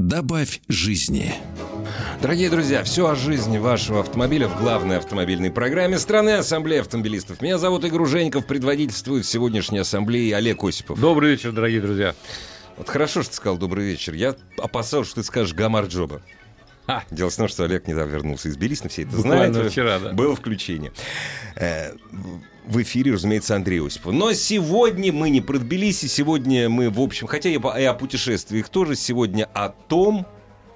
Добавь жизни. Дорогие друзья, все о жизни вашего автомобиля в главной автомобильной программе страны Ассамблеи автомобилистов. Меня зовут Игорь Женьков, предводительствует сегодняшней ассамблеи Олег Осипов. Добрый вечер, дорогие друзья. Вот хорошо, что ты сказал добрый вечер. Я опасался, что ты скажешь Гамар Джоба. А. Дело в том, что Олег недавно вернулся из Тбилиси, все это Буквально знают. вчера, да. Было включение. В эфире, разумеется, Андрей Осипов. Но сегодня мы не про Тбилиси, сегодня мы, в общем, хотя и по- и о путешествиях тоже, сегодня о том,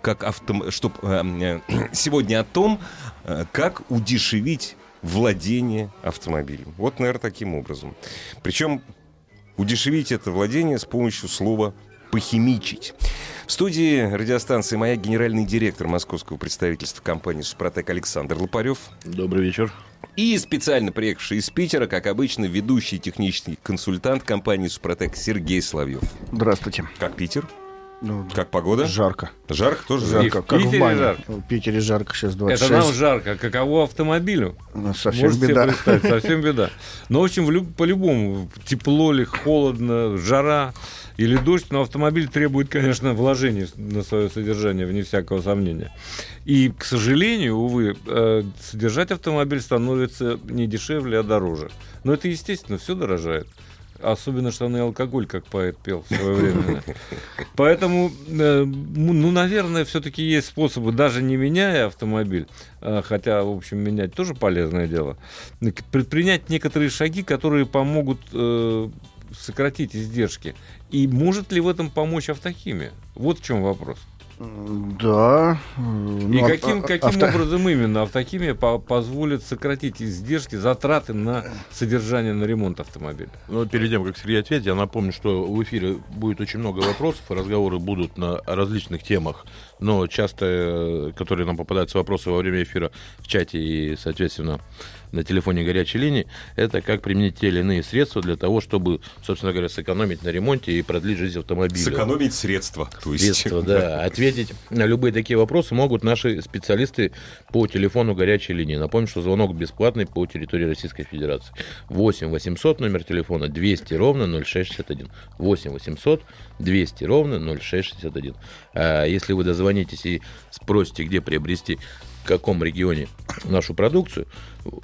как автом... чтоб, э, э, сегодня о том, э, как удешевить владение автомобилем. Вот, наверное, таким образом. Причем удешевить это владение с помощью слова «похимичить». В студии радиостанции «Моя» генеральный директор московского представительства компании «Супротек» Александр Лопарев Добрый вечер. и специально приехавший из Питера, как обычно, ведущий технический консультант компании «Супротек» Сергей Соловьев. Здравствуйте. Как Питер? Ну, Как погода? жарко. Жарко тоже? Жарко, И в как Питере в бане. жарко? В Питере жарко сейчас 26. Это нам жарко. Каково автомобилю? Ну, совсем Можете беда. совсем беда. Но, в общем, в люб- по-любому, тепло ли, холодно, жара или дождь, но автомобиль требует, конечно, вложений на свое содержание, вне всякого сомнения. И, к сожалению, увы, э, содержать автомобиль становится не дешевле, а дороже. Но это, естественно, все дорожает. Особенно штаны алкоголь, как поэт пел в свое время. Поэтому, э, м, ну, наверное, все-таки есть способы, даже не меняя автомобиль, а, хотя, в общем, менять тоже полезное дело, предпринять некоторые шаги, которые помогут э, сократить издержки. И может ли в этом помочь автохимия? Вот в чем вопрос. Да. И Ну, а- каким, а- каким авто- образом именно автохимия по- позволит сократить издержки, затраты на содержание, на ремонт автомобиля? Ну, перед тем, как Сергей ответит, я напомню, что в эфире будет очень много вопросов, и разговоры будут на различных темах, но часто, э, которые нам попадаются вопросы во время эфира в чате и, соответственно, на телефоне горячей линии, это как применить те или иные средства для того, чтобы, собственно говоря, сэкономить на ремонте и продлить жизнь автомобиля. Сэкономить средства. То есть. Средства, да. Ответить на любые такие вопросы могут наши специалисты по телефону горячей линии. Напомню, что звонок бесплатный по территории Российской Федерации. 8 800 номер телефона 200 ровно 0661. 8 800 200 ровно 0661. А если вы дозвонитесь и спросите, где приобрести в каком регионе нашу продукцию,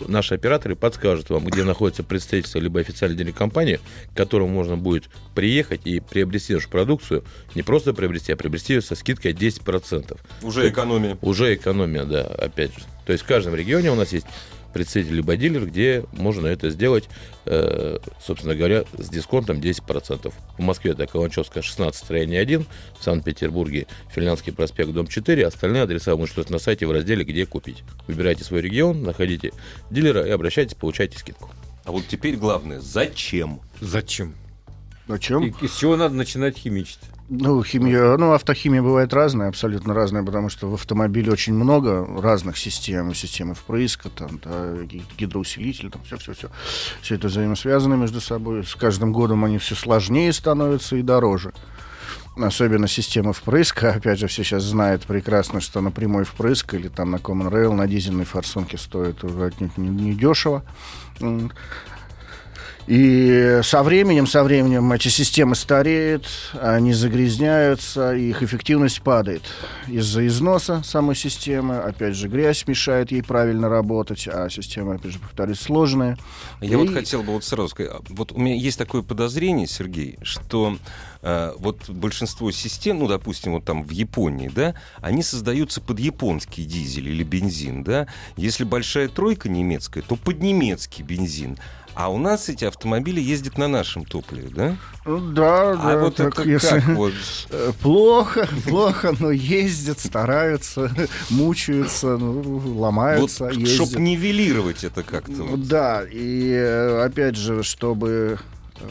наши операторы подскажут вам, где находится представительство либо официальной телекомпании, к которому можно будет приехать и приобрести нашу продукцию, не просто приобрести, а приобрести ее со скидкой 10%. Уже экономия. Уже экономия, да, опять же. То есть в каждом регионе у нас есть представитель либо дилер, где можно это сделать, э, собственно говоря, с дисконтом 10%. В Москве это Каланчевская, 16, строение 1, в Санкт-Петербурге Финляндский проспект, дом 4, остальные адреса вы можете на сайте в разделе «Где купить». Выбирайте свой регион, находите дилера и обращайтесь, получайте скидку. А вот теперь главное, зачем? Зачем? О чем? И, из чего надо начинать химичить? Ну, химия, ну, автохимия бывает разная, абсолютно разная, потому что в автомобиле очень много разных систем, системы впрыска, там, да, ги- гидроусилитель, там, все-все-все. Все это взаимосвязано между собой. С каждым годом они все сложнее становятся и дороже. Особенно система впрыска. Опять же, все сейчас знают прекрасно, что на прямой впрыск или там на Common Rail, на дизельной форсунке стоит уже отнюдь не, не дешево. И со временем, со временем эти системы стареют, они загрязняются, и их эффективность падает из-за износа самой системы. Опять же, грязь мешает ей правильно работать, а система, опять же, повторюсь, сложная. Я вот И- хотел бы вот сразу сказать, а, вот у меня есть такое подозрение, Сергей, что э, вот большинство систем, ну, допустим, вот там в Японии, да, они создаются под японский дизель или бензин, да. Если большая тройка немецкая, то под немецкий бензин. А у нас эти автомобили ездят на нашем топливе, да? Ну, да, А да, вот так это если- как? Вот, Плохо, плохо, но ездят, стараются, мучаются, ну, ломаются, ездят. чтобы нивелировать это как-то. Ну вот. Да, и э, опять же, чтобы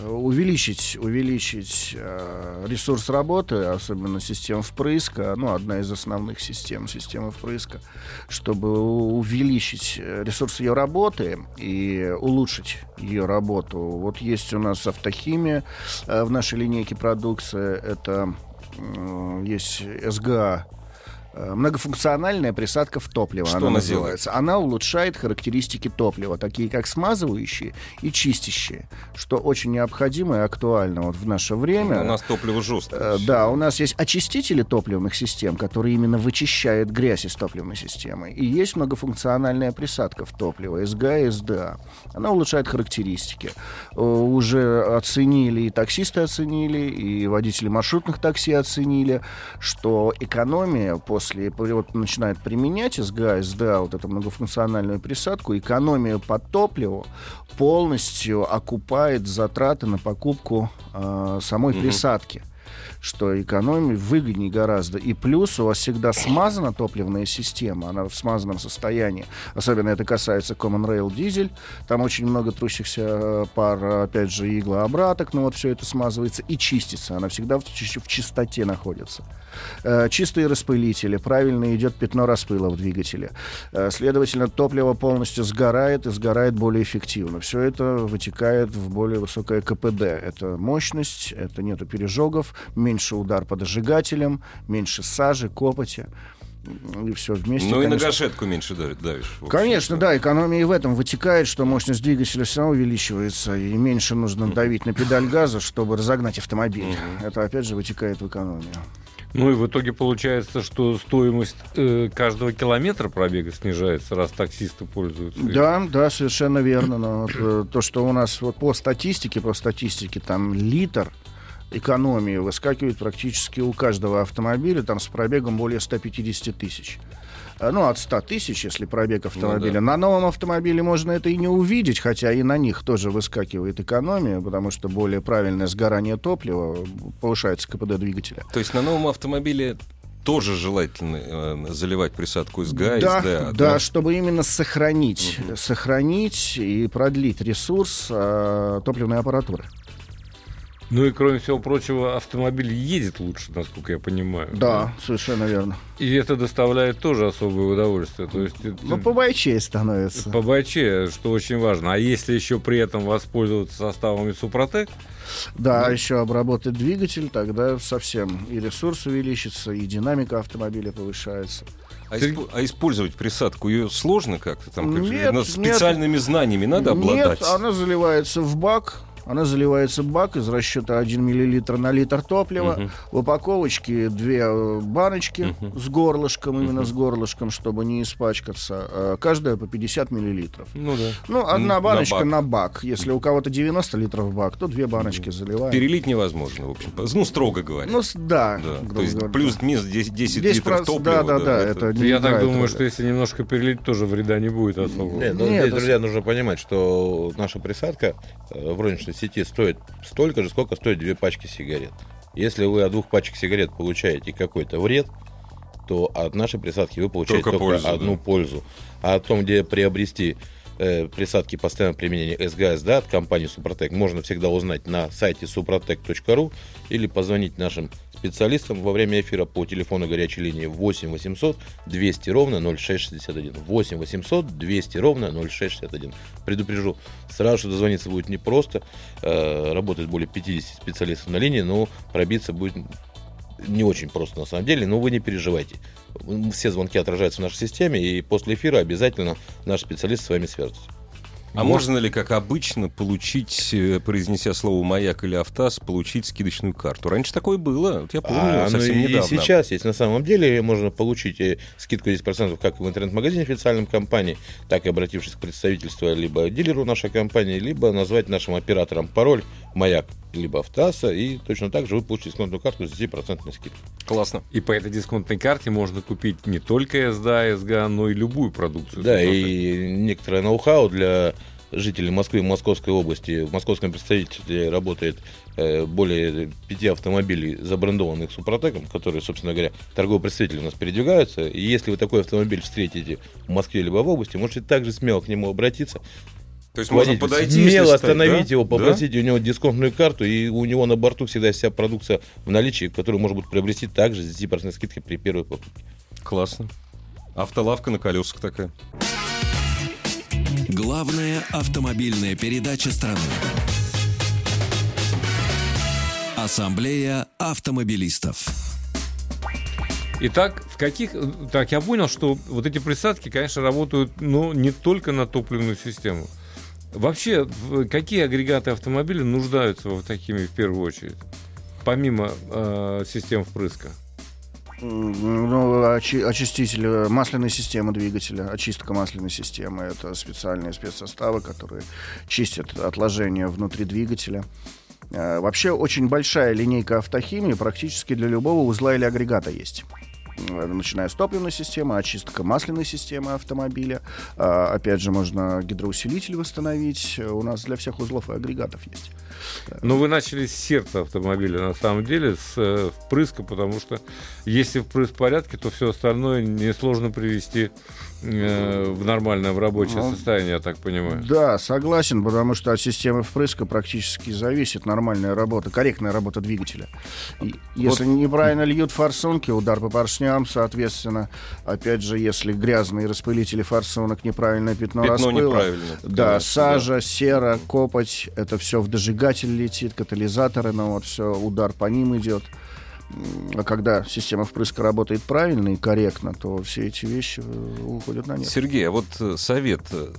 увеличить, увеличить э, ресурс работы, особенно систем впрыска, ну, одна из основных систем, система впрыска, чтобы увеличить э, ресурс ее работы и улучшить ее работу. Вот есть у нас автохимия э, в нашей линейке продукции, это э, есть СГА Э, многофункциональная присадка в топливо. Что она называется. Она улучшает характеристики топлива, такие как смазывающие и чистящие, что очень необходимо и актуально вот в наше время. У нас топливо жесткое. Э, Да, у нас есть очистители топливных систем, которые именно вычищают грязь из топливной системы. И есть многофункциональная присадка в топливо, СГА и СДА. Она улучшает характеристики. Э, Уже оценили, и таксисты оценили, и водители маршрутных такси оценили, что экономия после, вот начинает применять СГА, СДА, вот эту многофункциональную присадку, экономия по топливу полностью окупает затраты на покупку э, самой присадки что экономии выгоднее гораздо. И плюс у вас всегда смазана топливная система, она в смазанном состоянии. Особенно это касается Common Rail дизель. Там очень много трущихся э, пар, опять же, иглообраток, но вот все это смазывается и чистится. Она всегда в, в чистоте находится. Э, Чистые распылители, правильно идет пятно распыла в двигателе. Э, Следовательно, топливо полностью сгорает и сгорает более эффективно. Все это вытекает в более высокое КПД. Это мощность, это нету пережогов, меньше удар по дожигателям, меньше сажи, копоти. И все вместе. Ну и на конечно, гашетку меньше давишь. общем. Конечно, да, экономия и в этом вытекает, что мощность двигателя все равно увеличивается, и меньше нужно давить на педаль газа, чтобы разогнать автомобиль. Это опять же вытекает в экономию. Ну и в итоге получается, что стоимость э, каждого километра пробега снижается, раз таксисты пользуются. Да, да, совершенно верно. Но вот, э, то, что у нас вот по статистике, по статистике, там литр экономии выскакивает практически у каждого автомобиля, там с пробегом более 150 тысяч. Э, Ну, от 100 тысяч, если пробег автомобиля. да. На новом автомобиле можно это и не увидеть, хотя и на них тоже выскакивает экономия, потому что более правильное сгорание топлива повышается КПД двигателя. То есть на новом автомобиле тоже желательно э, заливать присадку из ГА, да, из ДА, да, чтобы именно сохранить, сохранить и продлить ресурс э, топливной аппаратуры. Ну и кроме всего прочего, автомобиль едет лучше, насколько я понимаю. Да, совершенно верно. И это доставляет тоже особое удовольствие. То есть Ну, побойчее становится. по бойче, что очень важно. А если еще при этом воспользоваться составами Супротек, Да, еще обработать двигатель, тогда совсем и ресурс увеличится, и динамика автомобиля повышается. А, испо- а использовать присадку ее сложно как-то? Там как же, Нет, ну, нет. специальными знаниями надо обладать? Нет, она заливается в бак. Она заливается в бак из расчета 1 мл на литр топлива. Мгм. В упаковочке две э, баночки Мгм. с горлышком, именно с горлышком, чтобы не испачкаться. Э, Каждая по 50 миллилитров. Ну да. Ну, одна На баночка бак. на бак. Если у кого-то 90 литров бак, то две баночки заливаем. Перелить невозможно, в общем. Ну, строго говоря. Ну, да. да. То есть говоря. плюс-минус 10, 10 10 литров проц- топлива. Да, да, да. Это не я так думаю, роли. что если немножко перелить, тоже вреда не будет особого. Нет, ну, Нет, здесь, это- друзья, нужно понимать, что наша присадка э, в розничной сети стоит столько же, сколько стоит две пачки сигарет. Если вы от двух пачек сигарет получаете какой-то вред, то от нашей присадки вы получаете Только только, пользу, одну да. пользу. А о том, где приобрести э, присадки постоянного применения СГСД от компании Супротек, можно всегда узнать на сайте suprotec.ru или позвонить нашим специалистам во время эфира по телефону горячей линии 8 800 200 ровно 0661. 8 800 200 ровно 0661. Предупрежу, сразу что дозвониться будет непросто. Э, работает более 50 специалистов на линии, но пробиться будет не очень просто на самом деле, но вы не переживайте. Все звонки отражаются в нашей системе, и после эфира обязательно наш специалист с вами свяжется. А можно ли, как обычно, получить, э, произнеся слово «маяк» или «автаз», получить скидочную карту? Раньше такое было, вот я помню, А, ну совсем и недавно. сейчас есть на самом деле, можно получить э, скидку 10% как в интернет-магазине официальном компании, так и обратившись к представительству либо дилеру нашей компании, либо назвать нашим оператором пароль «Маяк» либо «Автаса», и точно так же вы получите дисконтную карту с 10% скидкой. Классно. И по этой дисконтной карте можно купить не только СДА, СГА, но и любую продукцию. Да, и некоторое ноу-хау для жителей Москвы и Московской области. В московском представительстве работает э, более пяти автомобилей, забрендованных Супротеком, которые, собственно говоря, торговые представители у нас передвигаются. И если вы такой автомобиль встретите в Москве либо в области, можете также смело к нему обратиться. То есть можно подойти, смело стать, остановить да? его, Да? попросить у него дисконтную карту, и у него на борту всегда вся продукция в наличии, которую можно будет приобрести также с 10% скидкой при первой покупке. Классно. Автолавка на колесах такая. Главная автомобильная передача страны. Ассамблея автомобилистов. Итак, в каких... Так, я понял, что вот эти присадки, конечно, работают, но не только на топливную систему. Вообще, какие агрегаты автомобиля нуждаются в автохимии в первую очередь? Помимо э, систем впрыска. Ну, очи- очиститель э, масляной системы двигателя, очистка масляной системы это специальные спецсоставы, которые чистят отложения внутри двигателя. Э, Вообще очень большая линейка автохимии практически для любого узла или агрегата есть. Начиная с топливной системы, очистка масляной системы автомобиля. А, Опять же, можно гидроусилитель восстановить. У нас для всех узлов и агрегатов есть. Но вы начали с сердца автомобиля, на самом деле, с э, впрыска, потому что если впрыск в порядке, то все остальное несложно привести в нормальное, в рабочее Ну, состояние, я так понимаю. Да, согласен, потому что от системы впрыска практически зависит нормальная работа, корректная работа двигателя. И Если неправильно льют форсунки, удар по поршням, соответственно, опять же, если грязные распылители форсунок, неправильное пятно, Пятно распыла, неправильно. Да, конечно, сажа, сера, копоть, это все в дожигатель летит, катализаторы, ну вот все, удар по ним идет. А когда система впрыска работает правильно и корректно, то все эти вещи э, уходят на нет. Сергей, а вот э, совет. э,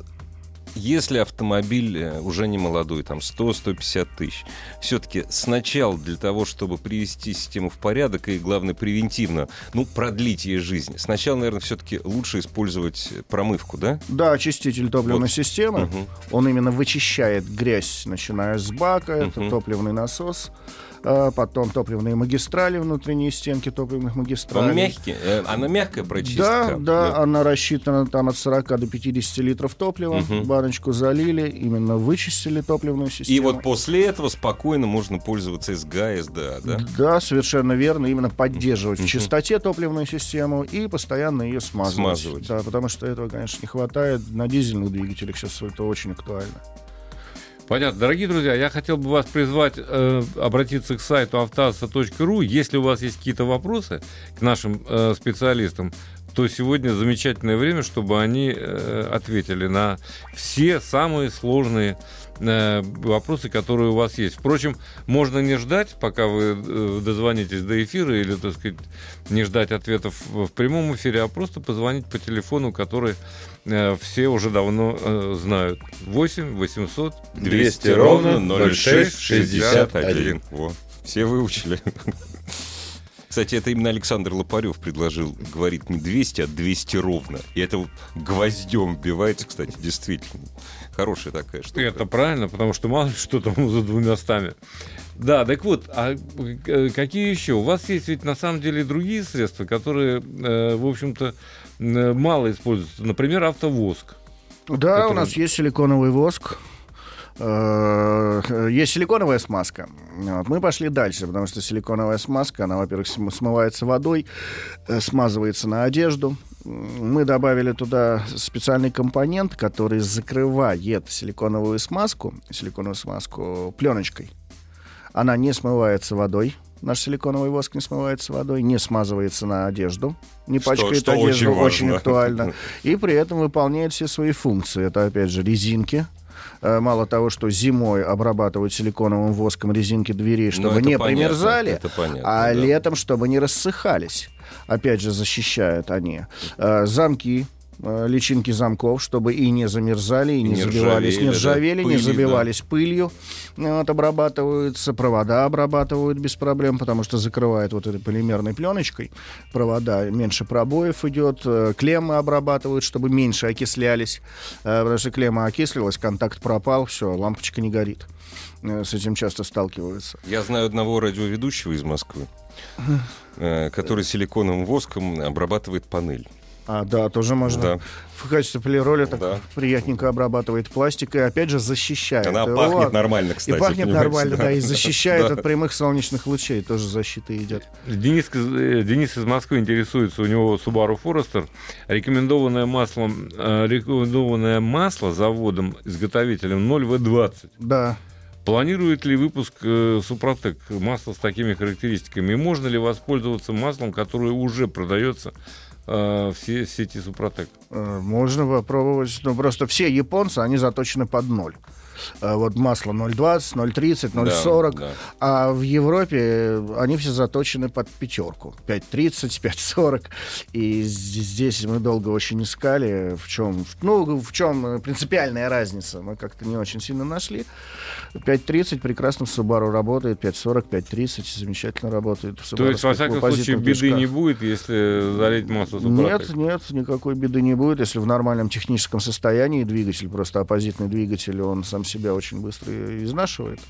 Если автомобиль уже не молодой, там 100-150 тысяч, все-таки сначала для того, чтобы привести систему в порядок и, главное, превентивно, ну, продлить ей жизнь, сначала, наверное, все-таки лучше использовать промывку, да? Да, очиститель топливной Вот. системы. Мгм. Он именно вычищает грязь, начиная с бака, это Мгм. топливный насос, потом топливные магистрали, внутренние стенки топливных магистралей. Он мягкий, э, она мягкая прочистка. Да, да, она рассчитана там от 40 до 50 литров топлива. Мгм. Баночку залили, именно вычистили топливную систему. И вот после этого спокойно можно пользоваться СГА, СДА, да? Да, совершенно верно. Именно поддерживать Мгм. в чистоте топливную систему и постоянно ее смазывать. Смазывать. Да, потому что этого, конечно, не хватает. На дизельных двигателях сейчас это очень актуально. Понятно. Дорогие друзья, я хотел бы вас призвать э, обратиться к сайту автоаса.ру. Если у вас есть какие-то вопросы к нашим э, специалистам, то сегодня замечательное время, чтобы они э, ответили на все самые сложные э, вопросы, которые у вас есть. Впрочем, можно не ждать, пока вы э, дозвонитесь до эфира, или, так сказать, не ждать ответов в прямом эфире, а просто позвонить по телефону, который все уже давно э, знают. 8 800 200 ровно 06 61. Во, все выучили. Кстати, это именно Александр Лопарев предложил, говорит не 200, а 200 ровно. И это вот гвоздем вбивается, кстати, действительно. Хорошая такая штука. Это правильно, потому что мало ли что там за двумя стами. Да, так вот, а э, какие еще? У вас есть ведь на самом деле другие средства, которые, э, в общем-то, э, мало используются. Например, автовоск. Да, Который- у нас есть силиконовый воск. Э, Есть силиконовая смазка. Вот. Мы пошли дальше, потому что силиконовая смазка, она, во-первых, см- смывается водой, э, смазывается на одежду. Мы добавили туда специальный компонент, который закрывает силиконовую смазку, силиконовую смазку пленочкой. Она не смывается водой. Наш силиконовый воск не смывается водой, не смазывается на одежду, не Что- пачкает что одежду, очень очень актуально. И при этом выполняет все свои функции. Это, опять же, резинки. Э, Мало того, что зимой обрабатывают силиконовым воском резинки дверей, Ну, чтобы не понятно, примерзали, понятно, а да. летом, чтобы не рассыхались. Опять же, защищают они. Э, Замки, э, личинки замков, чтобы и не замерзали, и, И не, не забивались, ржавели, не да, ржавели, не пылью, да. забивались пылью. Вот, обрабатываются, провода обрабатывают без проблем, потому что закрывают вот этой полимерной пленочкой провода, меньше пробоев идет, э, клеммы обрабатывают, чтобы меньше окислялись, Э, потому что клемма окислилась, контакт пропал, все, лампочка не горит. Э, С этим часто сталкиваются. Я знаю одного радиоведущего из Москвы, э, который силиконовым воском обрабатывает панель. А, да, тоже можно. Да. В качестве полироля так Да. приятненько обрабатывает пластик и опять же защищает. Она его. пахнет нормально, кстати. И пахнет нормально, да, и Да. защищает Да. от прямых солнечных лучей. Тоже защита идет. Денис, из- э, Денис из Москвы интересуется, у него Subaru Forester. Рекомендованное масло, э, рекомендованное масло заводом-изготовителем 0В20. Да. Планирует ли выпуск э, Супротек масла с такими характеристиками? И можно ли воспользоваться маслом, которое уже продается в се- сети Супротек? Э, Можно попробовать. Ну, просто все японцы, они заточены под ноль. Э, Вот масло 0,20, 0,30, 0,40. Да, да. А в Европе э, они все заточены под пятерку. 5,30, 5,40. И здесь мы долго очень искали, в чем, ну, в чем э, принципиальная разница. Мы как-то не очень сильно нашли. 5.30 прекрасно в Subaru работает, 5.40, 5.30 замечательно работает. В То есть, во всяком случае, беды движках. не будет, если залить масло Нет, Супротек? нет, никакой беды не будет, если в нормальном техническом состоянии двигатель, просто оппозитный двигатель, он сам себя очень быстро изнашивает.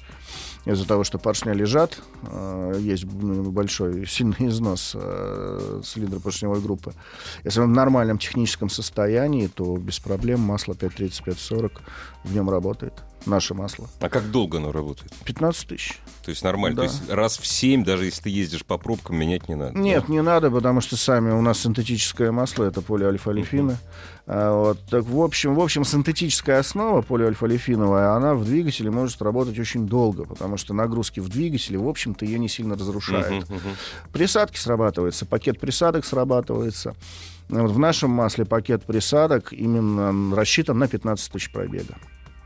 Из-за того, что поршня лежат, э, есть большой сильный износ э, цилиндропоршневой группы. Если он в нормальном техническом состоянии, то без проблем масло 530-540 в нем работает. Наше масло. А как долго оно работает? 15 тысяч. То есть нормально. Да. То есть раз в 7, даже если ты ездишь по пробкам, менять не надо. Нет, не надо, потому что сами у нас синтетическое масло, это полиальфа-олефины. А, вот, так в общем, в общем, синтетическая основа полиальфа-олефиновая, она в двигателе может работать очень долго, потому что нагрузки в двигателе, в общем-то, ее не сильно разрушают. Мгм, мгм. Присадки срабатываются, пакет присадок срабатывается. Вот в нашем масле пакет присадок именно рассчитан на 15 тысяч пробега.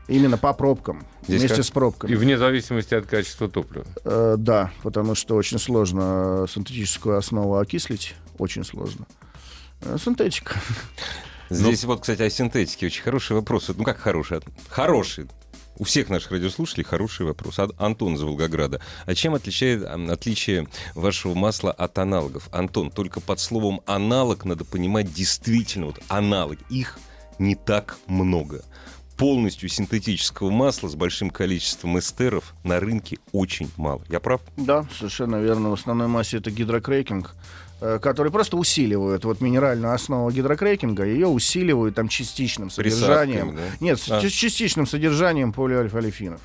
Именно по пробкам, Здесь вместе как- с пробками. И вне зависимости от качества топлива. Э, да, потому что очень сложно синтетическую основу окислить. Очень сложно. Э, Синтетика. Здесь вот, кстати, о синтетике очень хороший вопрос. Ну как хороший? Хороший. У всех наших радиослушателей хороший вопрос. Антон из Волгограда. А чем отличает отличие вашего масла от аналогов? Антон, только под словом аналог надо понимать действительно вот аналог. Их не так много. Полностью синтетического масла с большим количеством эстеров на рынке очень мало. Я прав? Да, совершенно верно. В основной массе это гидрокрекинг, э, который просто усиливает вот минеральную основу гидрокрекинга, ее усиливают там частичным содержанием. Присадками, да? Нет, А. частичным содержанием полиальфа-олефинов.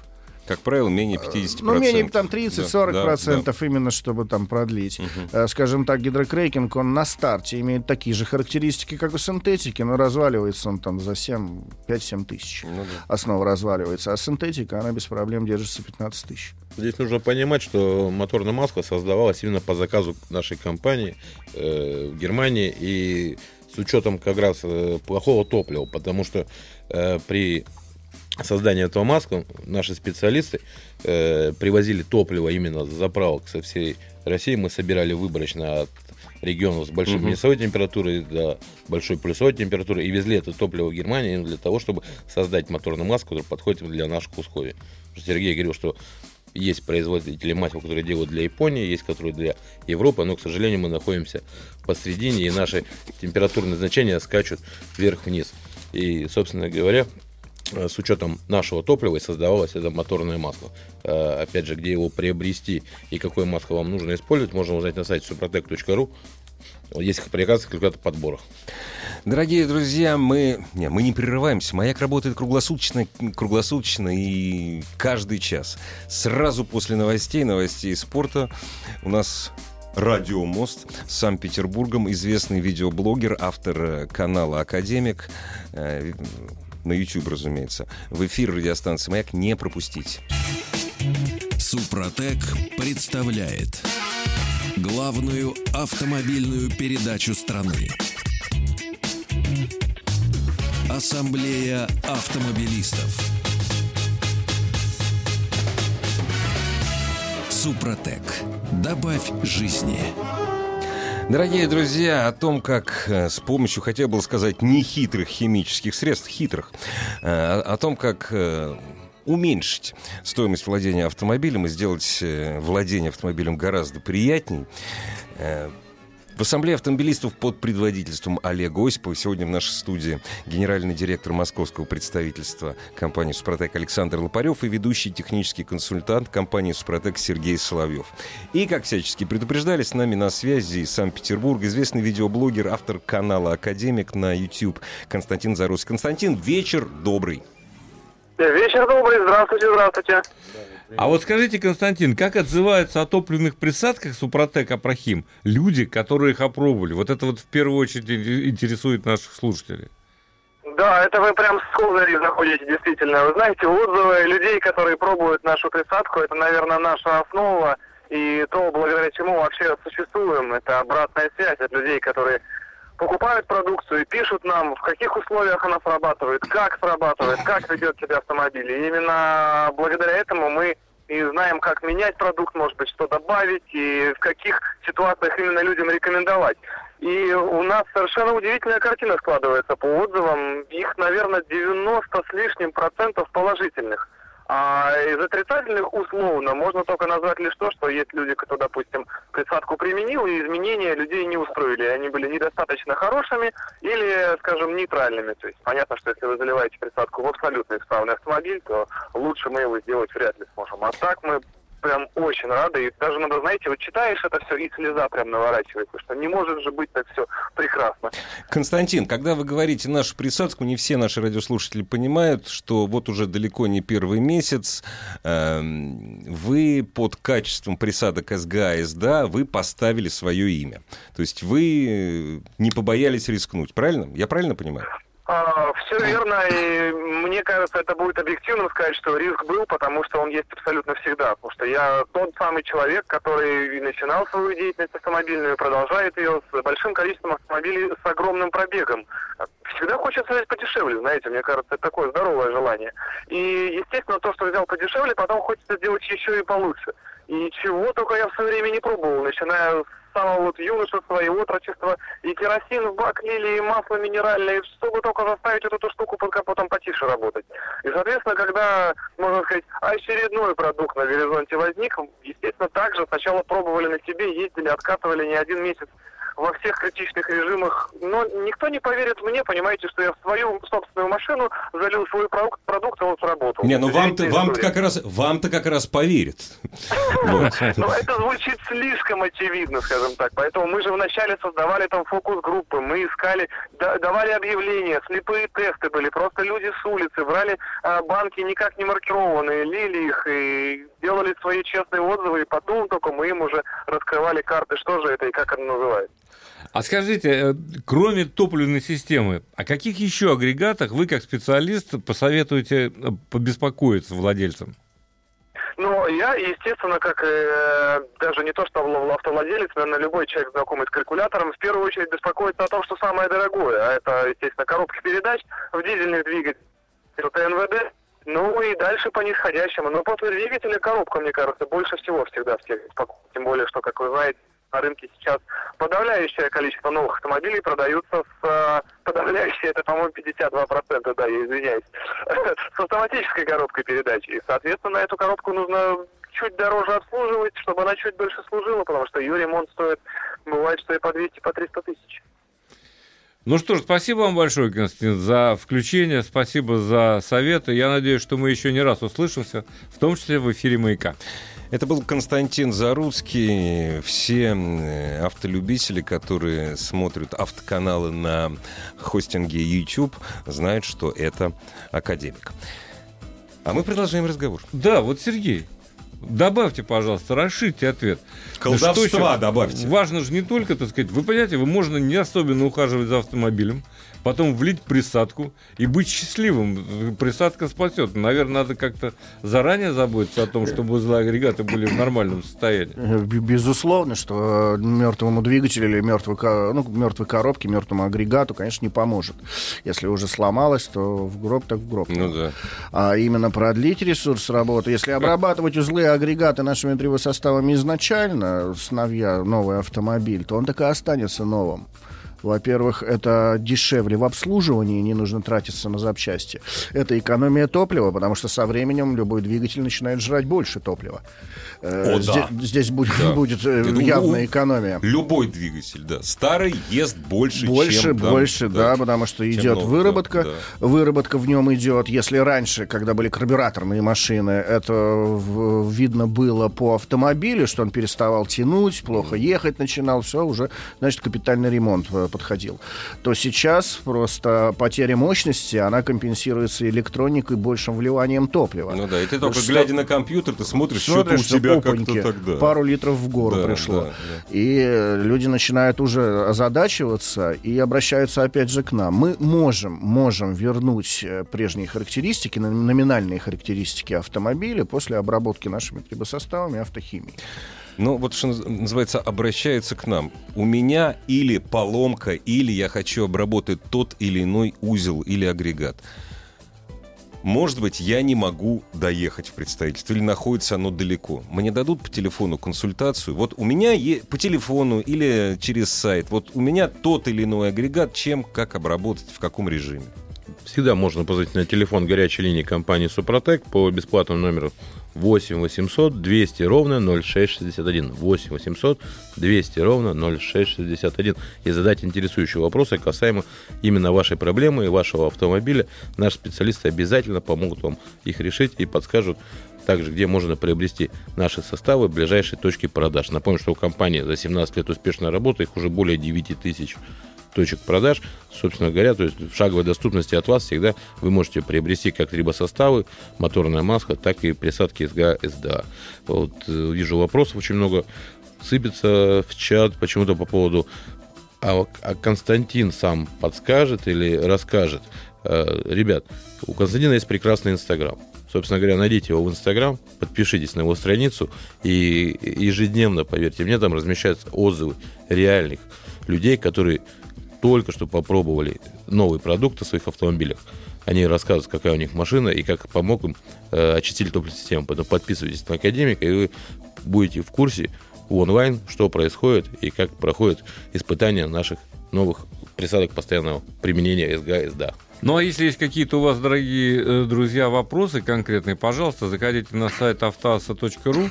Как правило, менее 50%. Ну, менее там Да, 30-40% да, процентов именно, чтобы там продлить. Э, Скажем так, гидрокрекинг, он на старте имеет такие же характеристики, как у синтетики, но разваливается он там за 7, 5-7 тысяч. Ну да. Основа разваливается, а синтетика, она без проблем держится 15 тысяч. Здесь нужно понимать, что моторное масло создавалось именно по заказу нашей компании э, в Германии и с учетом как раз э, плохого топлива, потому что э, при создании этого масла наши специалисты э, привозили топливо именно с заправок со всей России. Мы собирали выборочно от регионов с большой Мгм. минусовой температурой до большой плюсовой температуры и везли это топливо в Германию для того, чтобы создать моторное масло, которое подходит для наших условий. Сергей говорил, что есть производители масел, которые делают для Японии, есть которые для Европы, но, к сожалению, мы находимся посредине, и наши температурные значения скачут вверх-вниз. И, собственно говоря, с учетом нашего топлива и создавалось это моторное масло. Э, Опять же, где его приобрести и какое масло вам нужно использовать, можно узнать на сайте suprotec.ru. Есть прекрасный калькулятор подбора. Дорогие друзья, мы не, мы не прерываемся. Маяк работает круглосуточно, круглосуточно и каждый час. Сразу после новостей, новостей спорта у нас Радио Мост с Санкт-Петербургом, известный видеоблогер, автор э, канала Академик. На YouTube, разумеется. В эфир радиостанции «Маяк» не пропустить. Супротек представляет главную автомобильную передачу страны. Ассамблея автомобилистов. Супротек. Добавь жизни. Дорогие друзья, о том, как э, с помощью, хотел бы сказать, нехитрых химических средств, хитрых, э, о, том, как э, уменьшить стоимость владения автомобилем и сделать владение автомобилем гораздо приятней, В Ассамблее автомобилистов под предводительством Олега Осипова сегодня в нашей студии генеральный директор московского представительства компании «Супротек» Александр Лопарев и ведущий технический консультант компании «Супротек» Сергей Соловьев. И, как всячески предупреждали, с нами на связи из Санкт-Петербурга известный видеоблогер, автор канала «Академик» на YouTube Константин Зарус. Константин, вечер добрый. Вечер добрый, здравствуйте, здравствуйте. А вот скажите, Константин, как отзываются о топливных присадках Супротек Апрахим люди, которые их опробовали? Вот это вот в первую очередь интересует наших слушателей. Да, это вы прям с козырей заходите, действительно. Вы знаете, отзывы людей, которые пробуют нашу присадку, это, наверное, наша основа и то, благодаря чему вообще существуем. Это обратная связь от людей, которые покупают продукцию и пишут нам, в каких условиях она срабатывает, как срабатывает, как ведет себя автомобиль. И именно благодаря этому мы и знаем, как менять продукт, может быть, что добавить, и в каких ситуациях именно людям рекомендовать. И у нас совершенно удивительная картина складывается по отзывам. Их, наверное, 90 с лишним процентов положительных. А из отрицательных условно можно только назвать лишь то, что есть люди, кто, допустим, присадку применил, и изменения людей не устроили. Они были недостаточно хорошими или, скажем, нейтральными. То есть понятно, что если вы заливаете присадку в абсолютно исправный автомобиль, то лучше мы его сделать вряд ли сможем. А так мы прям очень рада. И даже надо, знаете, вот читаешь это все, и слеза прям наворачивается, что не может же быть так все прекрасно. Константин, когда вы говорите нашу присадку, не все наши радиослушатели понимают, что вот уже далеко не первый месяц э, вы под качеством присадок СГА и СДА вы поставили свое имя. То есть вы не побоялись рискнуть, правильно? Я правильно понимаю? А, все верно, и мне кажется, это будет объективно сказать, что риск был, потому что он есть абсолютно всегда. Потому что я тот самый человек, который начинал свою деятельность автомобильную, продолжает ее с большим количеством автомобилей с огромным пробегом. Всегда хочется взять подешевле, знаете, мне кажется, это такое здоровое желание. И, естественно, то, что взял подешевле, потом хочется сделать еще и получше. И чего только я в свое время не пробовал, начиная с самого вот юношества и отрочества, и керосин в бак лили, и масло минеральное, чтобы только заставить вот эту штуку под капотом потише работать. И, соответственно, когда, можно сказать, очередной продукт на горизонте возник, естественно, также сначала пробовали на себе, ездили, откатывали не один месяц во всех критичных режимах. Но никто не поверит мне, понимаете, что я в свою собственную машину залил свой продукт, и он сработал. Не, ну вам-то вам как раз вам-то как раз поверит. Но это звучит слишком очевидно, скажем так. Поэтому мы же вначале создавали там фокус-группы, мы искали, давали объявления, слепые тесты были, просто люди с улицы брали а, банки никак не маркированные, лили их и делали свои честные отзывы, и потом только мы им уже раскрывали карты, что же это и как это называется. А скажите, э, кроме топливной системы, о каких еще агрегатах вы, как специалист, посоветуете э, побеспокоиться владельцам? Ну, я, естественно, как э, даже не то, что автовладелец, наверное, любой человек, знакомый с калькулятором, в первую очередь беспокоится о том, что самое дорогое, а это, естественно, коробка передач в дизельных двигателях, это НВД, ну и дальше по нисходящему. Но после двигателя коробка, мне кажется, больше всего всегда всех беспокоит. Тем более, что, как вы знаете, на рынке сейчас подавляющее количество новых автомобилей продаются с э, подавляющее, это, по-моему, 52%, да, я извиняюсь, с автоматической коробкой передач. И, соответственно, эту коробку нужно чуть дороже обслуживать, чтобы она чуть дольше служила, потому что ее ремонт стоит, бывает, что и по 200, по 300 тысяч. Ну что ж, спасибо вам большое, Константин, за включение, спасибо за советы. Я надеюсь, что мы еще не раз услышимся, в том числе в эфире «Маяка». Это был Константин Заруцкий. Все автолюбители, которые смотрят автоканалы на хостинге YouTube, знают, что это академик. А мы продолжаем разговор. Да, вот Сергей, добавьте, пожалуйста, расширьте ответ. Колдовства добавьте. Важно же не только, так сказать, вы понимаете, вы можно не особенно ухаживать за автомобилем, потом влить присадку и быть счастливым. Присадка спасет. Наверное, надо как-то заранее заботиться о том, чтобы узлы агрегаты были в нормальном состоянии. Э, безусловно, что мертвому двигателю или мертвой, ну, мертвой коробке, мертвому агрегату, конечно, не поможет. Если уже сломалось, то в гроб так в гроб. Ну да. А именно продлить ресурс работы. Если обрабатывать узлы агрегаты нашими трибосоставами изначально, сновья новый автомобиль, то он так и останется новым Во-первых, это дешевле в обслуживании, не нужно тратиться на запчасти. Это экономия топлива, потому что со временем любой двигатель начинает жрать больше топлива. Э, О, зде- да. Здесь будет, Да. будет э, явная экономия. Любой двигатель, да. Старый ест больше, Больше, чем... там, больше, да, потому что идет новый, выработка. да, Выработка в нем идет. Если раньше, когда были карбюраторные машины, это видно было по автомобилю, что он переставал тянуть, плохо ехать начинал, все, уже, значит, капитальный ремонт э, подходил. То сейчас просто потеря мощности, она компенсируется электроникой большим вливанием топлива. Ну да, и ты только Что- глядя на компьютер, ты смотришь, у Смотришь, что тебя опаньки, как-то тогда. Пару литров в гору Да, пришло. да, да. И э, люди начинают уже озадачиваться и обращаются опять же к нам. Мы можем, можем вернуть э, прежние характеристики, на- номинальные характеристики автомобиля после обработки нашими трибосоставами и автохимией. Ну, вот что наз- называется, обращаются к нам. У меня или поломка, или я хочу обработать тот или иной узел или агрегат. Может быть, я не могу доехать в представительство, или находится оно далеко. Мне дадут по телефону консультацию. Вот у меня е- по телефону или через сайт, вот у меня тот или иной агрегат, чем, как обработать, в каком режиме. Всегда можно позвонить на телефон горячей линии компании «Супротек» по бесплатному номеру 8 800 200 ровно 0661. 8 800 200 ровно 0661. И задать интересующие вопросы касаемо именно вашей проблемы и вашего автомобиля. Наши специалисты обязательно помогут вам их решить и подскажут также, где можно приобрести наши составы в ближайшей точке продаж. Напомню, что у компании за 17 лет успешной работы их уже более 9 тысяч точек продаж, собственно говоря, то есть в шаговой доступности от вас всегда вы можете приобрести как трибосоставы, моторная маска, так и присадки СГА, СДА. Вот э, вижу вопросов очень много, сыпется в чат почему-то по поводу, а, а Константин сам подскажет или расскажет. Э, Ребят, у Константина есть прекрасный Инстаграм. Собственно говоря, найдите его в Инстаграм, подпишитесь на его страницу, и ежедневно, поверьте мне, там размещаются отзывы реальных людей, которые только что попробовали новый продукт в своих автомобилях. Они рассказывают, какая у них машина и как помог им э, очиститель топливной системы. Поэтому подписывайтесь на Академика, и вы будете в курсе онлайн, что происходит и как проходят испытания наших новых присадок постоянного применения СГА, СДА. Ну а если есть какие-то у вас, дорогие э, друзья, вопросы конкретные, пожалуйста, заходите на сайт автоаса.ру,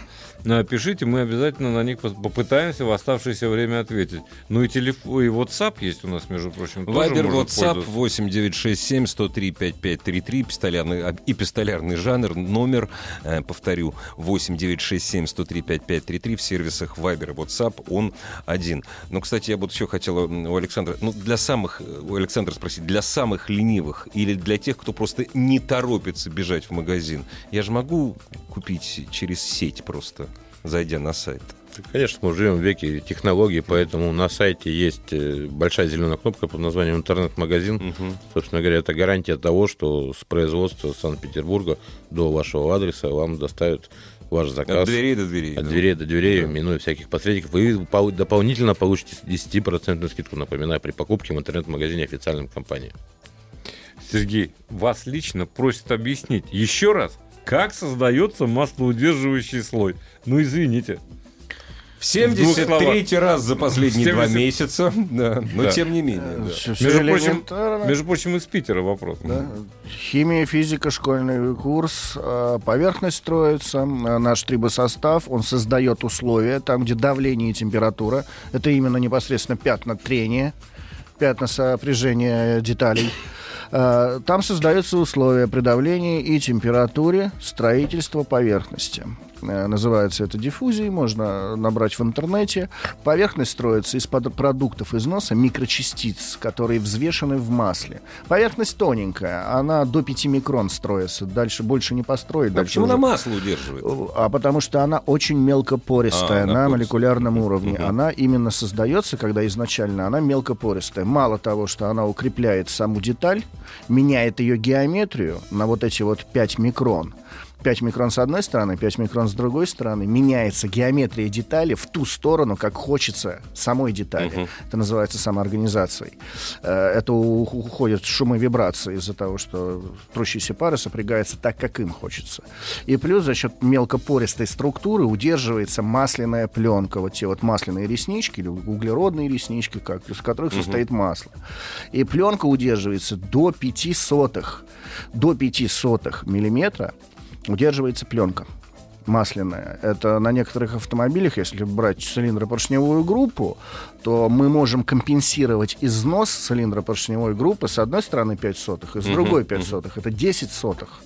пишите, мы обязательно на них попытаемся в оставшееся время ответить. Ну и телефон, и WhatsApp есть у нас, между прочим, тоже Вайбер, WhatsApp пользоваться. 8967 103 5533, пистолярный, и пистолярный жанр, номер, э, повторю, 8967 103 5533 в сервисах Вайбер и WhatsApp, он один. Но, кстати, я бы еще хотел у Александра, ну, для самых, э, у Александра спросить, для самых ленивых или для тех, кто просто не торопится бежать в магазин, я же могу купить через сеть просто, зайдя на сайт? Конечно, мы живем в веке технологий, поэтому на сайте есть э, большая зеленая кнопка под названием интернет-магазин. Собственно говоря, это гарантия того, что с производства Санкт-Петербурга до вашего адреса вам доставят ваш заказ. От дверей до дверей. От да. дверей до дверей, минуя всяких посредников. Вы пол- дополнительно получите 10% скидку, напоминаю, при покупке в интернет-магазине официальной компании. Сергей, вас лично просят объяснить еще раз, как создается маслоудерживающий слой. Ну извините. В 73 раз за последние два 70 месяца, да, но Да. тем не менее. да. Всё- всё Между прочим, между прочим, из Питера вопрос. Да. Химия, физика, школьный курс, э, поверхность строится, э, наш трибосостав, он создает условия, там, где давление и температура, это именно непосредственно пятна трения, пятна сопряжения деталей. Э, Там создаются условия при давлении и температуре строительства поверхности. Э, Называется это диффузией, можно набрать в интернете. Поверхность строится из продуктов износа микрочастиц, которые взвешены в масле. Поверхность тоненькая, она до 5 микрон строится, дальше больше не построить. А почему уже- она масло удерживает? а потому что она очень мелкопористая А, на пористая. молекулярном уровне. Она именно создается, когда изначально она мелкопористая. Мало того, что она укрепляет саму деталь, меняет ее геометрию на вот эти вот 5 микрон, 5 микрон с одной стороны, 5 микрон с другой стороны, меняется геометрия детали в ту сторону, как хочется самой детали. Это называется самоорганизацией. Э, Это у- уходят шумы вибрации из-за того, что трущиеся пары сопрягаются так, как им хочется. И плюс за счет мелкопористой структуры удерживается масляная пленка. Вот те вот масляные реснички или углеродные реснички, как, из которых состоит масло. И пленка удерживается до 5 сотых. До 5 сотых миллиметра удерживается пленка масляная. Это на некоторых автомобилях, если брать цилиндропоршневую группу, то мы можем компенсировать износ цилиндропоршневой группы с одной стороны 5 сотых, и с другой 5 сотых. Это 10 сотых.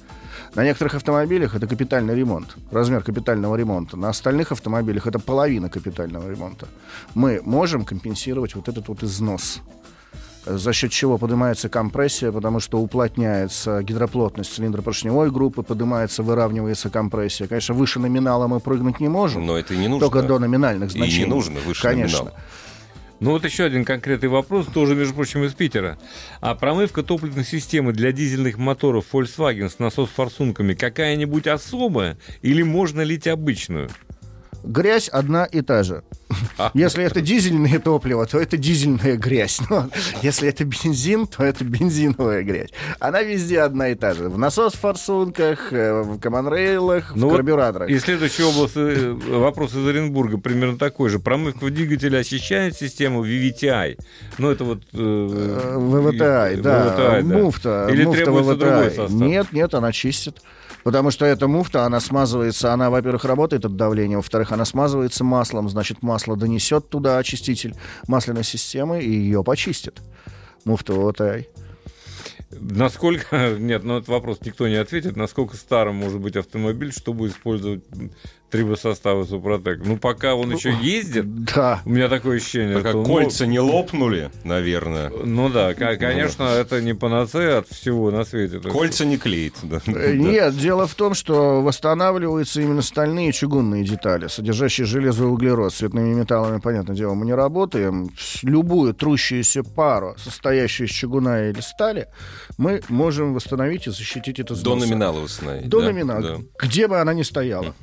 На некоторых автомобилях это капитальный ремонт, размер капитального ремонта. На остальных автомобилях это половина капитального ремонта. Мы можем компенсировать вот этот вот износ за счет чего поднимается компрессия, потому что уплотняется гидроплотность цилиндропоршневой группы, поднимается, выравнивается компрессия. Конечно, выше номинала мы прыгнуть не можем, Но это и не нужно. только до номинальных И не значений. нужно выше Конечно. номинала. Ну вот еще один конкретный вопрос, тоже, между прочим, из Питера. А промывка топливной системы для дизельных моторов Volkswagen с насос-форсунками какая-нибудь особая или можно лить обычную? Грязь одна и та же. Если это дизельное топливо, то это дизельная грязь. Но если это бензин, то это бензиновая грязь. Она везде одна и та же. В насос-форсунках, э, в команрейлах, Ну в вот карбюраторах. И следующий область, э, вопрос из Оренбурга примерно такой же. Промывка двигателя очищает систему VVTI? Ну, это вот... э, Э, да, VVTI, да. муфта. Или муфта требуется другой состав? Нет, нет, она чистит. Потому что эта муфта, она смазывается, она, во-первых, работает от давления, во-вторых, она смазывается маслом, значит, масло донесет туда очиститель масляной системы и ее почистит. Муфта ВВТА. Насколько... Нет, ну этот вопрос никто не ответит. Насколько старым может быть автомобиль, чтобы использовать трибосоставы Супротек? Ну, пока он еще ездит, Да. у меня такое ощущение, Пока что... ну, кольца не лопнули, наверное. Ну да, ко- конечно, это не панацея от всего на свете. Кольца не клеит. да. Э, Нет, дело в том, что восстанавливаются именно стальные и чугунные детали, содержащие железо и углерод. С цветными металлами, понятное дело, мы не работаем. Любую трущуюся пару, состоящую из чугуна или стали, мы можем восстановить и защитить это До номинала восстановить. До да, номинала. да. Где бы она ни стояла.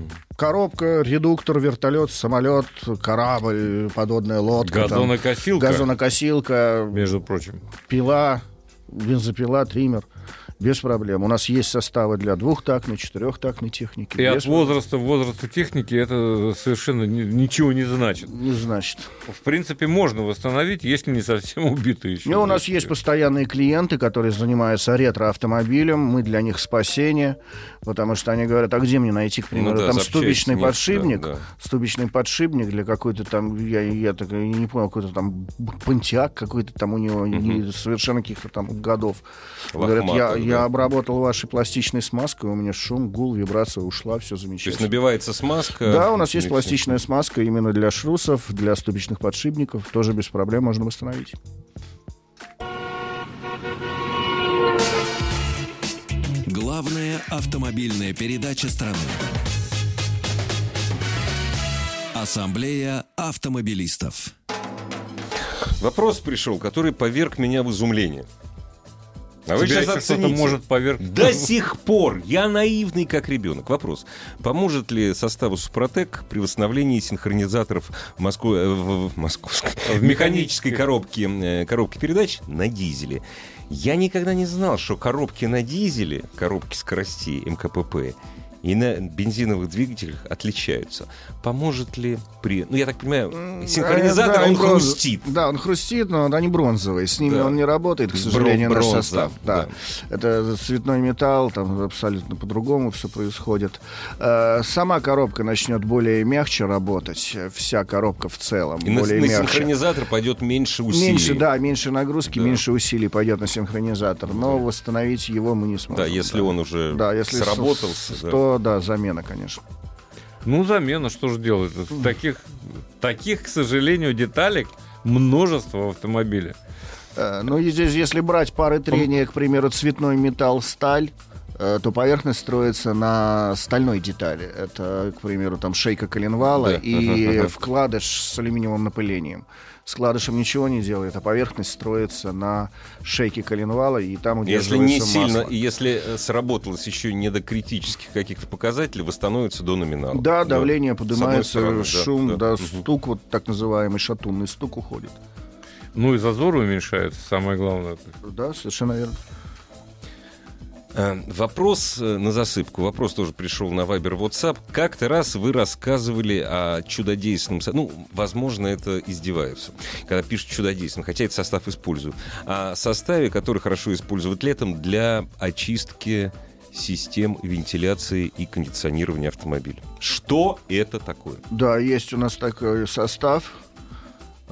Коробка, редуктор, вертолет, самолет, корабль, подводная лодка. там, Газонокосилка, газонокосилка, между прочим. пила, бензопила, триммер. Без проблем. У нас есть составы для двухтактной, четырехтактной техники. И от возраста к возрасту техники это совершенно ни- ничего не значит. Не значит. В принципе, можно восстановить, если не совсем убитый еще. Ну, у нас есть постоянные клиенты, которые занимаются ретро-автомобилем. Мы для них спасение, потому что они говорят, а где мне найти, к примеру, Ну да, там ступичный нет, подшипник, да, да. ступичный подшипник для какой-то там, я, я так не понял, какой-то там пантиак какой-то там у него не- совершенно каких-то там годов. Говорят, я, я обработал вашей пластичной смазкой, у меня шум, гул, вибрация ушла, все То замечательно. есть набивается смазка. Да, у нас есть и пластичная смазка именно для шрусов, для ступичных подшипников. Тоже без проблем можно восстановить. Главная автомобильная передача страны. Ассамблея автомобилистов. Вопрос пришел, который поверг меня в изумление. А вы Тебя сейчас оцените. может поверх... До сих пор я наивный как ребенок. Вопрос. Поможет ли составу Супротек при восстановлении синхронизаторов в, Москве, э, в, в московской, в механической коробке, э, коробке передач на дизеле? Я никогда не знал, что коробки на дизеле, коробки скоростей МКПП, и на бензиновых двигателях отличаются. Поможет ли при... Ну, я так понимаю, синхронизатор, Э, да, он бронз- хрустит. Да, он хрустит, но они бронзовые. С ними Да. он не работает, к сожалению, наш бронза, состав. да. Да. Это цветной металл, там абсолютно по-другому все происходит. Э, Сама коробка начнет более мягче работать. Вся коробка в целом И на, более на мягче. синхронизатор пойдет меньше усилий. Меньше, да, меньше нагрузки, Да. меньше усилий пойдет на синхронизатор. Но восстановить его мы не сможем. Да, если он уже да, если сработался. с- да. То да, замена, конечно. Ну, замена, что же делать? Таких, таких, к сожалению, деталек множество в автомобиле. Э, Ну, и здесь, если брать пары трения, к примеру, цветной металл, сталь, то поверхность строится на стальной детали. Это, к примеру, там шейка коленвала Да. и вкладыш с алюминиевым напылением. С вкладышем ничего не делает, а поверхность строится на шейке коленвала, и там Если удерживается не сильно, масло. и если э, сработалось еще не до критических каких-то показателей, восстановится до номинала. Да, давление поднимается, стороны, да, шум, да. да, Мгм. стук, вот так называемый шатунный стук уходит. Ну и зазор уменьшается, самое главное. Да, совершенно верно. Э, Вопрос э, на засыпку. Вопрос тоже пришел на Viber WhatsApp. Как-то раз вы рассказывали о чудодейственном... Ну, возможно, это издеваются, когда пишут чудодейственным, хотя этот состав использую. О составе, который хорошо использовать летом для очистки систем вентиляции и кондиционирования автомобиля. Что это такое? Да, есть у нас такой состав.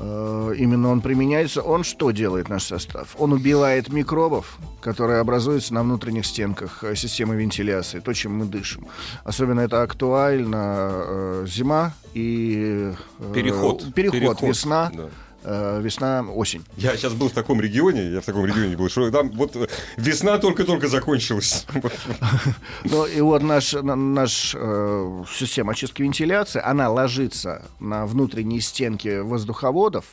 Э, Именно он применяется. Он что делает, наш состав? Он убивает микробов, которые образуются на внутренних стенках э, системы вентиляции, то, чем мы дышим. Особенно это актуально э, зима и... э, Переход. Переход, весна, Да. Э, весна, осень. Я сейчас был в таком регионе, я в таком регионе был, что там вот э, весна только-только закончилась. Ну и вот наш, на- наш э, система очистки вентиляции, она ложится на внутренние стенки воздуховодов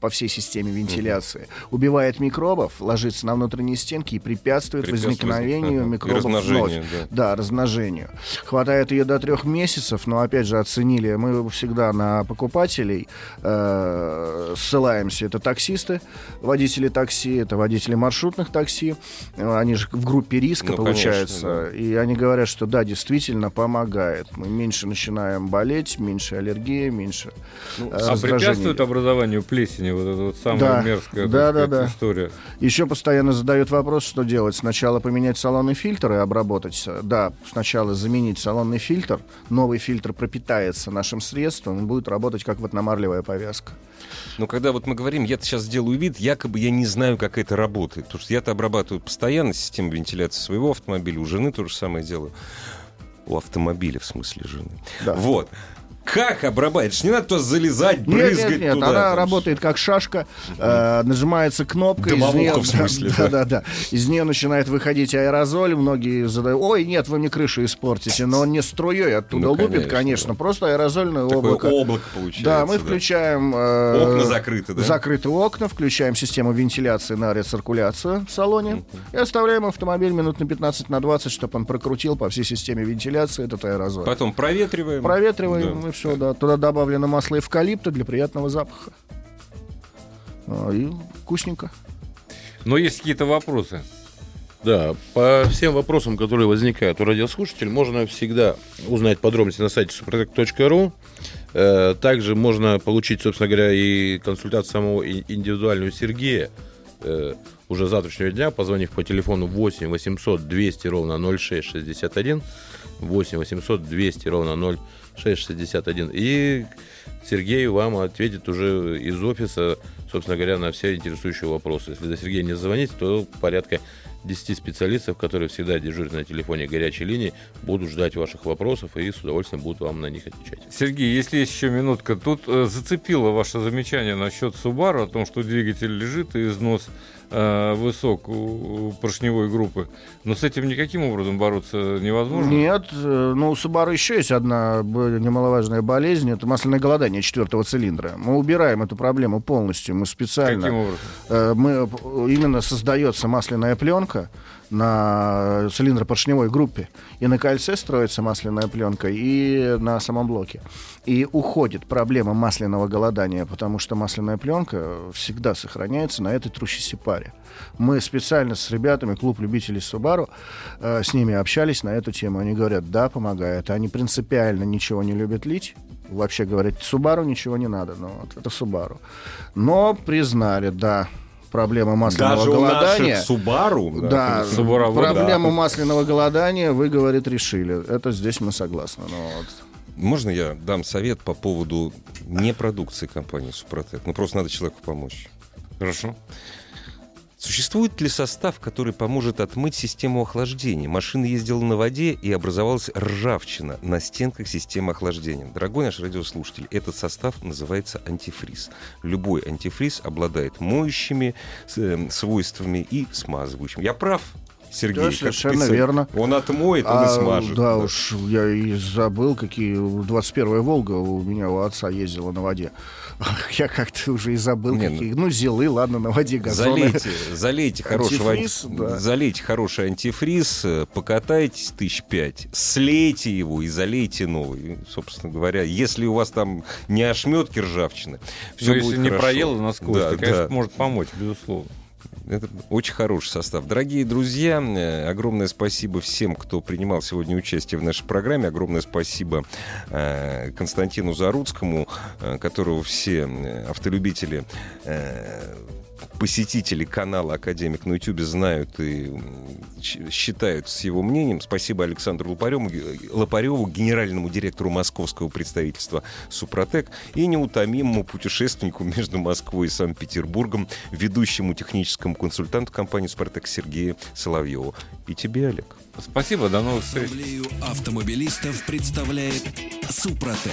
по всей системе вентиляции, убивает микробов, ложится на внутренние стенки и препятствует, Препятствует возникновению возник- ага. И микробов размножению, вновь. да. Да, размножению. Хватает ее до трех месяцев, но опять же оценили, мы всегда на покупателей э, ссылаемся. Это таксисты, водители такси, это водители маршрутных такси. Э, Они же в группе риска, Ну, получается. конечно, да. И они говорят, что да, действительно помогает. Мы меньше начинаем болеть, меньше аллергии, меньше э, А препятствует образованию плесени, вот эта вот самая Да. мерзкая Да, так да, сказать, да. история. Еще постоянно задают вопрос, что делать. Сначала поменять салонный фильтр и обработать. Да, сначала заменить салонный фильтр. Новый фильтр пропитается нашим средством и будет работать как водномарлевая повязка. Но когда вот мы говорим, я сейчас сделаю вид, якобы я не знаю, как это работает. Потому что я-то обрабатываю постоянно систему вентиляции своего автомобиля, у жены то же самое делаю. У автомобиля, в смысле, жены. Да. Вот. Как обрабатываешь? Не надо туда залезать, Нет, брызгать нет, нет, туда. она там. работает как шашка, э, нажимается кнопка, из Дымовуха, нее, в смысле, да, да. да, из нее начинает выходить аэрозоль, многие задают, ой, нет, вы мне крышу испортите, но он не струей оттуда Ну, лупит, конечно, конечно, просто аэрозольное Такое облако. облако получается. Да, мы включаем... э, Окна закрыты, да? Закрыты окна, включаем систему вентиляции на рециркуляцию в салоне и оставляем автомобиль минут на 15 на 20, чтобы он прокрутил по всей системе вентиляции этот аэрозоль. Потом проветриваем. Проветриваем, Да. Все, да. Туда добавлено масло эвкалипта для приятного запаха. А, И вкусненько. Но есть какие-то вопросы. Да, по всем вопросам, которые возникают у радиослушателей, можно всегда узнать подробности на сайте suprotec.ru. Э, Также можно получить, собственно говоря, и консультацию самого индивидуального Сергея э, уже завтрашнего дня, позвонив по телефону 8 800 200 ровно 0661, 8 800 200 ровно 0661. И Сергей вам ответит уже из офиса, собственно говоря, на все интересующие вопросы. Если до Сергея не звонить, то порядка 10 специалистов, которые всегда дежурят на телефоне горячей линии, будут ждать ваших вопросов и с удовольствием будут вам на них отвечать. Сергей, если есть еще минутка, тут э, зацепило ваше замечание насчет Subaru о том, что двигатель лежит и износ э, высок у, у поршневой группы. Но с этим никаким образом бороться невозможно. Нет, э, ну у Subaru еще есть одна немаловажная болезнь, это масляное голодание четвертого цилиндра. Мы убираем эту проблему полностью, мы специально... Каким образом? Э, мы именно создается масляная пленка на цилиндропоршневой группе. И на кольце строится масляная пленка, и на самом блоке. И уходит проблема масляного голодания, потому что масляная пленка всегда сохраняется на этой трущейся паре. Мы специально с ребятами, клуб любителей Subaru, э, с ними общались на эту тему. Они говорят, да, помогает. Они принципиально ничего не любят лить. Вообще говорят, Subaru ничего не надо. Но вот это Subaru. Но признали, да, проблема масляного Даже голодания. наших Subaru. Да, Subaru, проблему да. масляного голодания вы, говорит, решили. Это здесь мы согласны. Но вот. Можно я дам совет по поводу непродукции компании Супротек? Ну, просто надо человеку помочь. Хорошо. Существует ли состав, который поможет отмыть систему охлаждения? Машина ездила на воде и образовалась ржавчина на стенках системы охлаждения. Дорогой наш радиослушатель, этот состав называется антифриз. Любой антифриз обладает моющими э, свойствами и смазывающими. Я прав? Сергей. Да, совершенно верно. Он отмоет, он и А, смажет. Да уж, я и забыл, какие 21-я Волга у меня у отца ездила на воде. Я как-то уже и забыл, Не, какие. Ну, зелы, ладно, на воде газоны. Залейте, залейте хорошего, Антифриз, анти- да. залейте хороший антифриз, э, покатайтесь тысяч пять, слейте его и залейте новый. И, Собственно говоря, если у вас там не ошметки ржавчины, все Но будет если не хорошо. проело насквозь, Да, то, конечно, да. может помочь, безусловно. Это очень хороший состав. Дорогие друзья, э, огромное спасибо всем, кто принимал сегодня участие в нашей программе. Огромное спасибо э, Константину Заруцкому, э, которого все автолюбители посетители канала «Академик» на YouTube знают и считают с его мнением. Спасибо Александру Лопареву, Лопареву, генеральному директору московского представительства «Супротек» и неутомимому путешественнику между Москвой и Санкт-Петербургом, ведущему техническому консультанту компании «Супротек» Сергею Соловьеву. И тебе, Олег. Спасибо, до новых встреч. Ассамблею автомобилистов представляет Супротек.